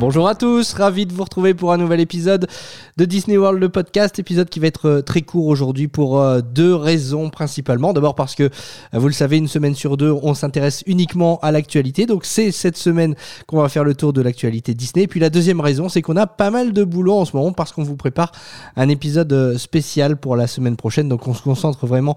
Bonjour à tous, ravi de vous retrouver pour un nouvel épisode de Disney World le podcast, épisode qui va être euh, très court aujourd'hui pour euh, deux raisons principalement. D'abord parce que euh, vous le savez, une semaine sur deux, on s'intéresse uniquement à l'actualité. Donc c'est cette semaine qu'on va faire le tour de l'actualité Disney. Puis la deuxième raison, c'est qu'on a pas mal de boulot en ce moment parce qu'on vous prépare un épisode spécial pour la semaine prochaine. Donc on se concentre vraiment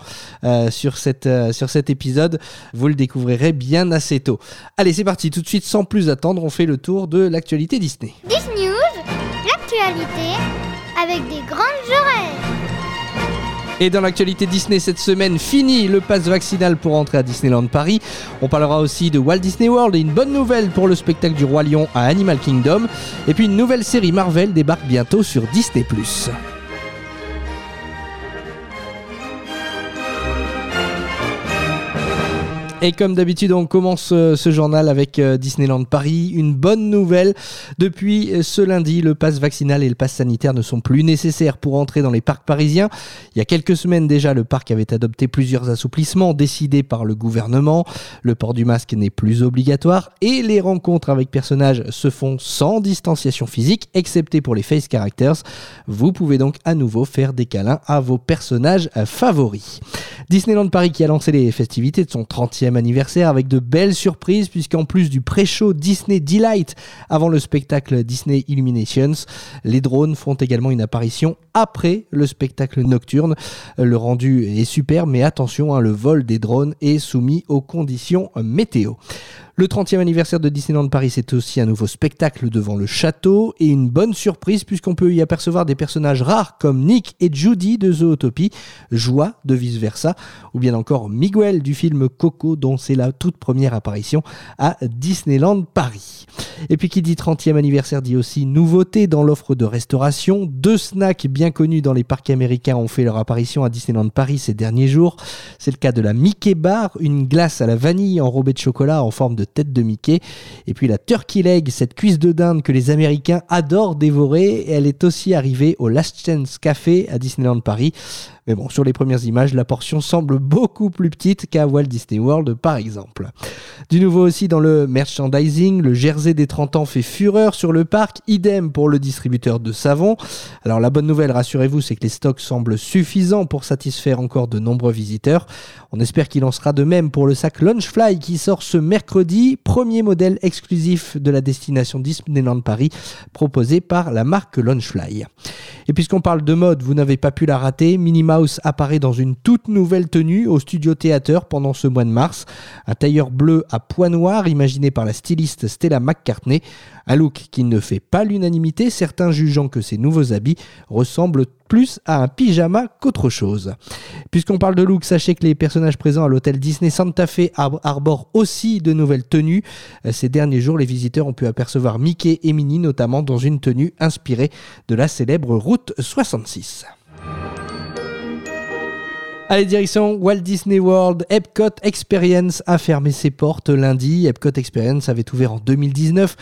sur, sur cet épisode. Vous le découvrirez bien assez tôt. Allez, c'est parti. Tout de suite, sans plus attendre, on fait le tour de l'actualité Disney. Disney News, l'actualité avec des grandes oreilles. Et dans l'actualité Disney cette semaine, fini le pass vaccinal pour entrer à Disneyland Paris. On parlera aussi de Walt Disney World et une bonne nouvelle pour le spectacle du Roi Lion à Animal Kingdom. Et puis une nouvelle série Marvel débarque bientôt sur Disney ⁇ Et comme d'habitude, on commence euh, ce journal avec euh, Disneyland Paris. Une bonne nouvelle. Depuis euh, ce lundi, le pass vaccinal et le pass sanitaire ne sont plus nécessaires pour entrer dans les parcs parisiens. Il y a quelques semaines déjà, le parc avait adopté plusieurs assouplissements décidés par le gouvernement. Le port du masque n'est plus obligatoire et les rencontres avec personnages se font sans distanciation physique, excepté pour les face characters. Vous pouvez donc à nouveau faire des câlins à vos personnages favoris. Disneyland Paris qui a lancé les festivités de son 30e anniversaire avec de belles surprises puisqu'en plus du pré-show Disney Delight avant le spectacle Disney Illuminations, les drones font également une apparition après le spectacle nocturne. Le rendu est super mais attention, hein, le vol des drones est soumis aux conditions météo. Le 30e anniversaire de Disneyland Paris, c'est aussi un nouveau spectacle devant le château et une bonne surprise puisqu'on peut y apercevoir des personnages rares comme Nick et Judy de Zootopie, Joie de Vice Versa, ou bien encore Miguel du film Coco dont c'est la toute première apparition à Disneyland Paris. Et puis qui dit 30e anniversaire dit aussi nouveauté dans l'offre de restauration. Deux snacks bien connus dans les parcs américains ont fait leur apparition à Disneyland Paris ces derniers jours. C'est le cas de la Mickey Bar, une glace à la vanille enrobée de chocolat en forme de tête de Mickey. Et puis la Turkey Leg, cette cuisse de dinde que les Américains adorent dévorer. elle est aussi arrivée au Last Chance Café à Disneyland Paris. Mais bon, sur les premières images, la portion semble beaucoup plus petite qu'à Walt Disney World par exemple. Du nouveau aussi dans le merchandising, le jersey des 30 ans fait fureur sur le parc, idem pour le distributeur de savon. Alors la bonne nouvelle, rassurez-vous, c'est que les stocks semblent suffisants pour satisfaire encore de nombreux visiteurs. On espère qu'il en sera de même pour le sac Launchfly qui sort ce mercredi, premier modèle exclusif de la destination Disneyland Paris proposé par la marque Launchfly. Et puisqu'on parle de mode, vous n'avez pas pu la rater, Minima apparaît dans une toute nouvelle tenue au Studio Théâtre pendant ce mois de mars. Un tailleur bleu à poids noirs imaginé par la styliste Stella McCartney. Un look qui ne fait pas l'unanimité, certains jugeant que ces nouveaux habits ressemblent plus à un pyjama qu'autre chose. Puisqu'on parle de look, sachez que les personnages présents à l'hôtel Disney Santa Fe arborent aussi de nouvelles tenues. Ces derniers jours, les visiteurs ont pu apercevoir Mickey et Minnie notamment dans une tenue inspirée de la célèbre route 66. Allez, direction Walt Disney World. Epcot Experience a fermé ses portes lundi. Epcot Experience avait ouvert en 2019.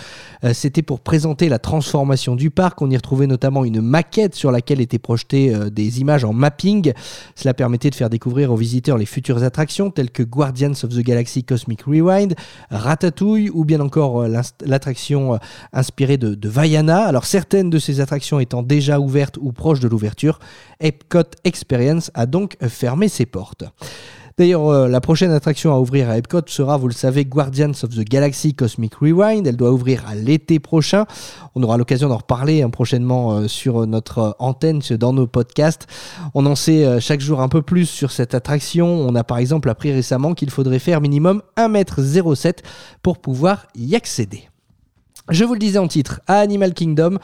Euh, c'était pour présenter la transformation du parc. On y retrouvait notamment une maquette sur laquelle étaient projetées euh, des images en mapping. Cela permettait de faire découvrir aux visiteurs les futures attractions telles que Guardians of the Galaxy Cosmic Rewind, Ratatouille ou bien encore euh, l'attraction inspirée de, de Vaiana. Alors certaines de ces attractions étant déjà ouvertes ou proches de l'ouverture, Epcot Experience a donc fermé ses portes. D'ailleurs, euh, la prochaine attraction à ouvrir à Epcot sera, vous le savez, Guardians of the Galaxy Cosmic Rewind. Elle doit ouvrir à l'été prochain. On aura l'occasion d'en reparler hein, prochainement euh, sur notre antenne, dans nos podcasts. On en sait euh, chaque jour un peu plus sur cette attraction. On a par exemple appris récemment qu'il faudrait faire minimum 1m07 pour pouvoir y accéder. Je vous le disais en titre, à Animal Kingdom,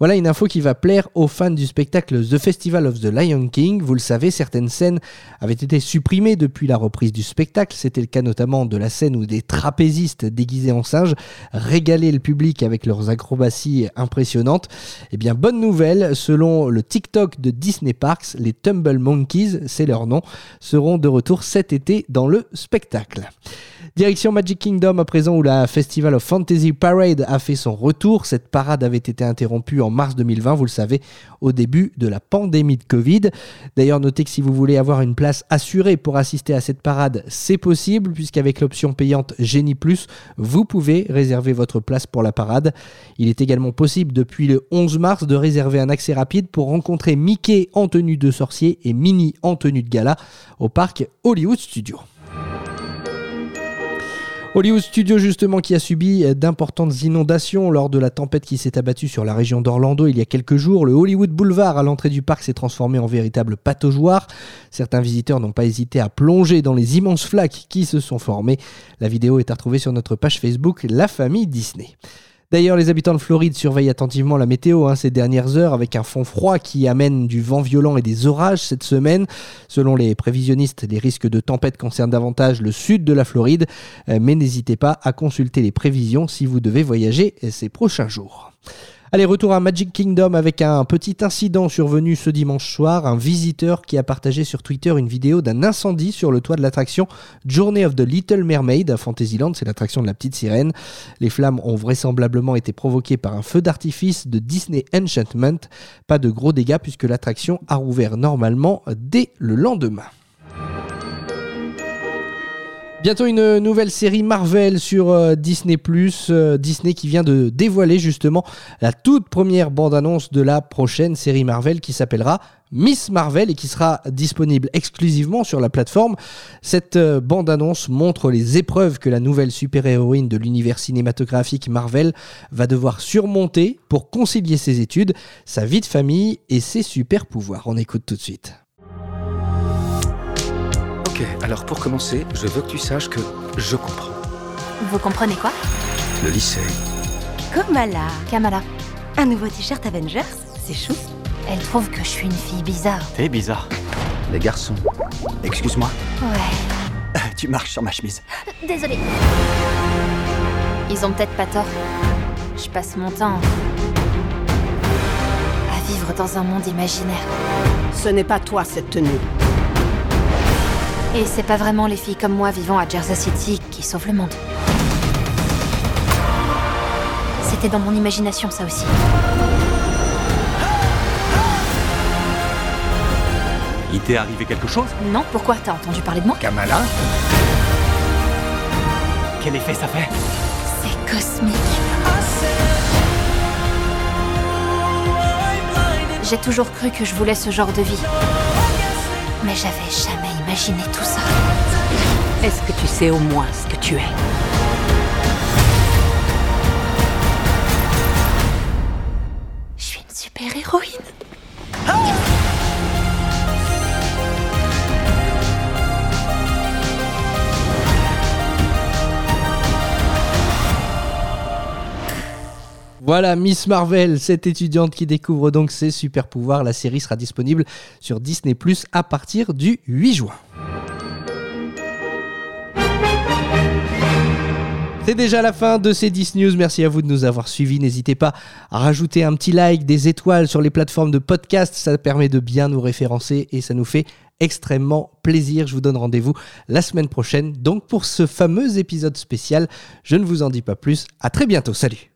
voilà une info qui va plaire aux fans du spectacle The Festival of the Lion King. Vous le savez, certaines scènes avaient été supprimées depuis la reprise du spectacle. C'était le cas notamment de la scène où des trapézistes déguisés en singes régalaient le public avec leurs acrobaties impressionnantes. Eh bien, bonne nouvelle, selon le TikTok de Disney Parks, les Tumble Monkeys, c'est leur nom, seront de retour cet été dans le spectacle. Direction Magic Kingdom à présent où la Festival of Fantasy Parade a fait son retour. Cette parade avait été interrompue en mars 2020, vous le savez, au début de la pandémie de Covid. D'ailleurs, notez que si vous voulez avoir une place assurée pour assister à cette parade, c'est possible puisqu'avec l'option payante Genie Plus, vous pouvez réserver votre place pour la parade. Il est également possible depuis le 11 mars de réserver un accès rapide pour rencontrer Mickey en tenue de sorcier et Minnie en tenue de gala au parc Hollywood Studios. Hollywood Studios justement qui a subi d'importantes inondations lors de la tempête qui s'est abattue sur la région d'Orlando il y a quelques jours. Le Hollywood Boulevard à l'entrée du parc s'est transformé en véritable pataugeoire. Certains visiteurs n'ont pas hésité à plonger dans les immenses flaques qui se sont formées. La vidéo est à retrouver sur notre page Facebook La Famille Disney. D'ailleurs, les habitants de Floride surveillent attentivement la météo hein, ces dernières heures avec un fond froid qui amène du vent violent et des orages cette semaine. Selon les prévisionnistes, les risques de tempête concernent davantage le sud de la Floride, euh, mais n'hésitez pas à consulter les prévisions si vous devez voyager ces prochains jours. Allez, retour à Magic Kingdom avec un petit incident survenu ce dimanche soir. Un visiteur qui a partagé sur Twitter une vidéo d'un incendie sur le toit de l'attraction Journey of the Little Mermaid à Fantasyland, c'est l'attraction de la petite sirène. Les flammes ont vraisemblablement été provoquées par un feu d'artifice de Disney Enchantment. Pas de gros dégâts puisque l'attraction a rouvert normalement dès le lendemain. Bientôt une nouvelle série Marvel sur euh, Disney ⁇ Disney qui vient de dévoiler justement la toute première bande-annonce de la prochaine série Marvel qui s'appellera Miss Marvel et qui sera disponible exclusivement sur la plateforme. Cette euh, bande-annonce montre les épreuves que la nouvelle super-héroïne de l'univers cinématographique Marvel va devoir surmonter pour concilier ses études, sa vie de famille et ses super-pouvoirs. On écoute tout de suite. Ok, alors pour commencer, je veux que tu saches que je comprends. Vous comprenez quoi? Le lycée, Kamala. Kamala. Un nouveau t-shirt Avengers C'est chou. Elle trouve que je suis une fille bizarre. T'es bizarre. les garçons. Excuse-moi. Ouais. Tu marches sur ma chemise. Désolée. Ils ont peut-être pas tort. Je passe mon temps à vivre dans un monde imaginaire. Ce n'est pas toi cette tenue. Et c'est pas vraiment les filles comme moi vivant à Jersey City qui sauvent le monde. C'était dans mon imagination, ça aussi. Il t'est arrivé quelque chose? Non, pourquoi? T'as entendu parler de moi? Kamala? Quel effet ça fait? C'est cosmique. J'ai toujours cru que je voulais ce genre de vie. Mais j'avais jamais imaginé tout ça. Est-ce que tu sais au moins ce que tu es? Je suis une super héroïne. Voilà Miss Marvel, cette étudiante qui découvre donc ses super pouvoirs. La série sera disponible sur Disney Plus à partir du 8 juin. C'est déjà la fin de ces 10 news. Merci à vous de nous avoir suivis. N'hésitez pas à rajouter un petit like, des étoiles sur les plateformes de podcast. Ça permet de bien nous référencer et ça nous fait extrêmement plaisir. Je vous donne rendez-vous la semaine prochaine. Donc pour ce fameux épisode spécial, je ne vous en dis pas plus. À très bientôt. Salut.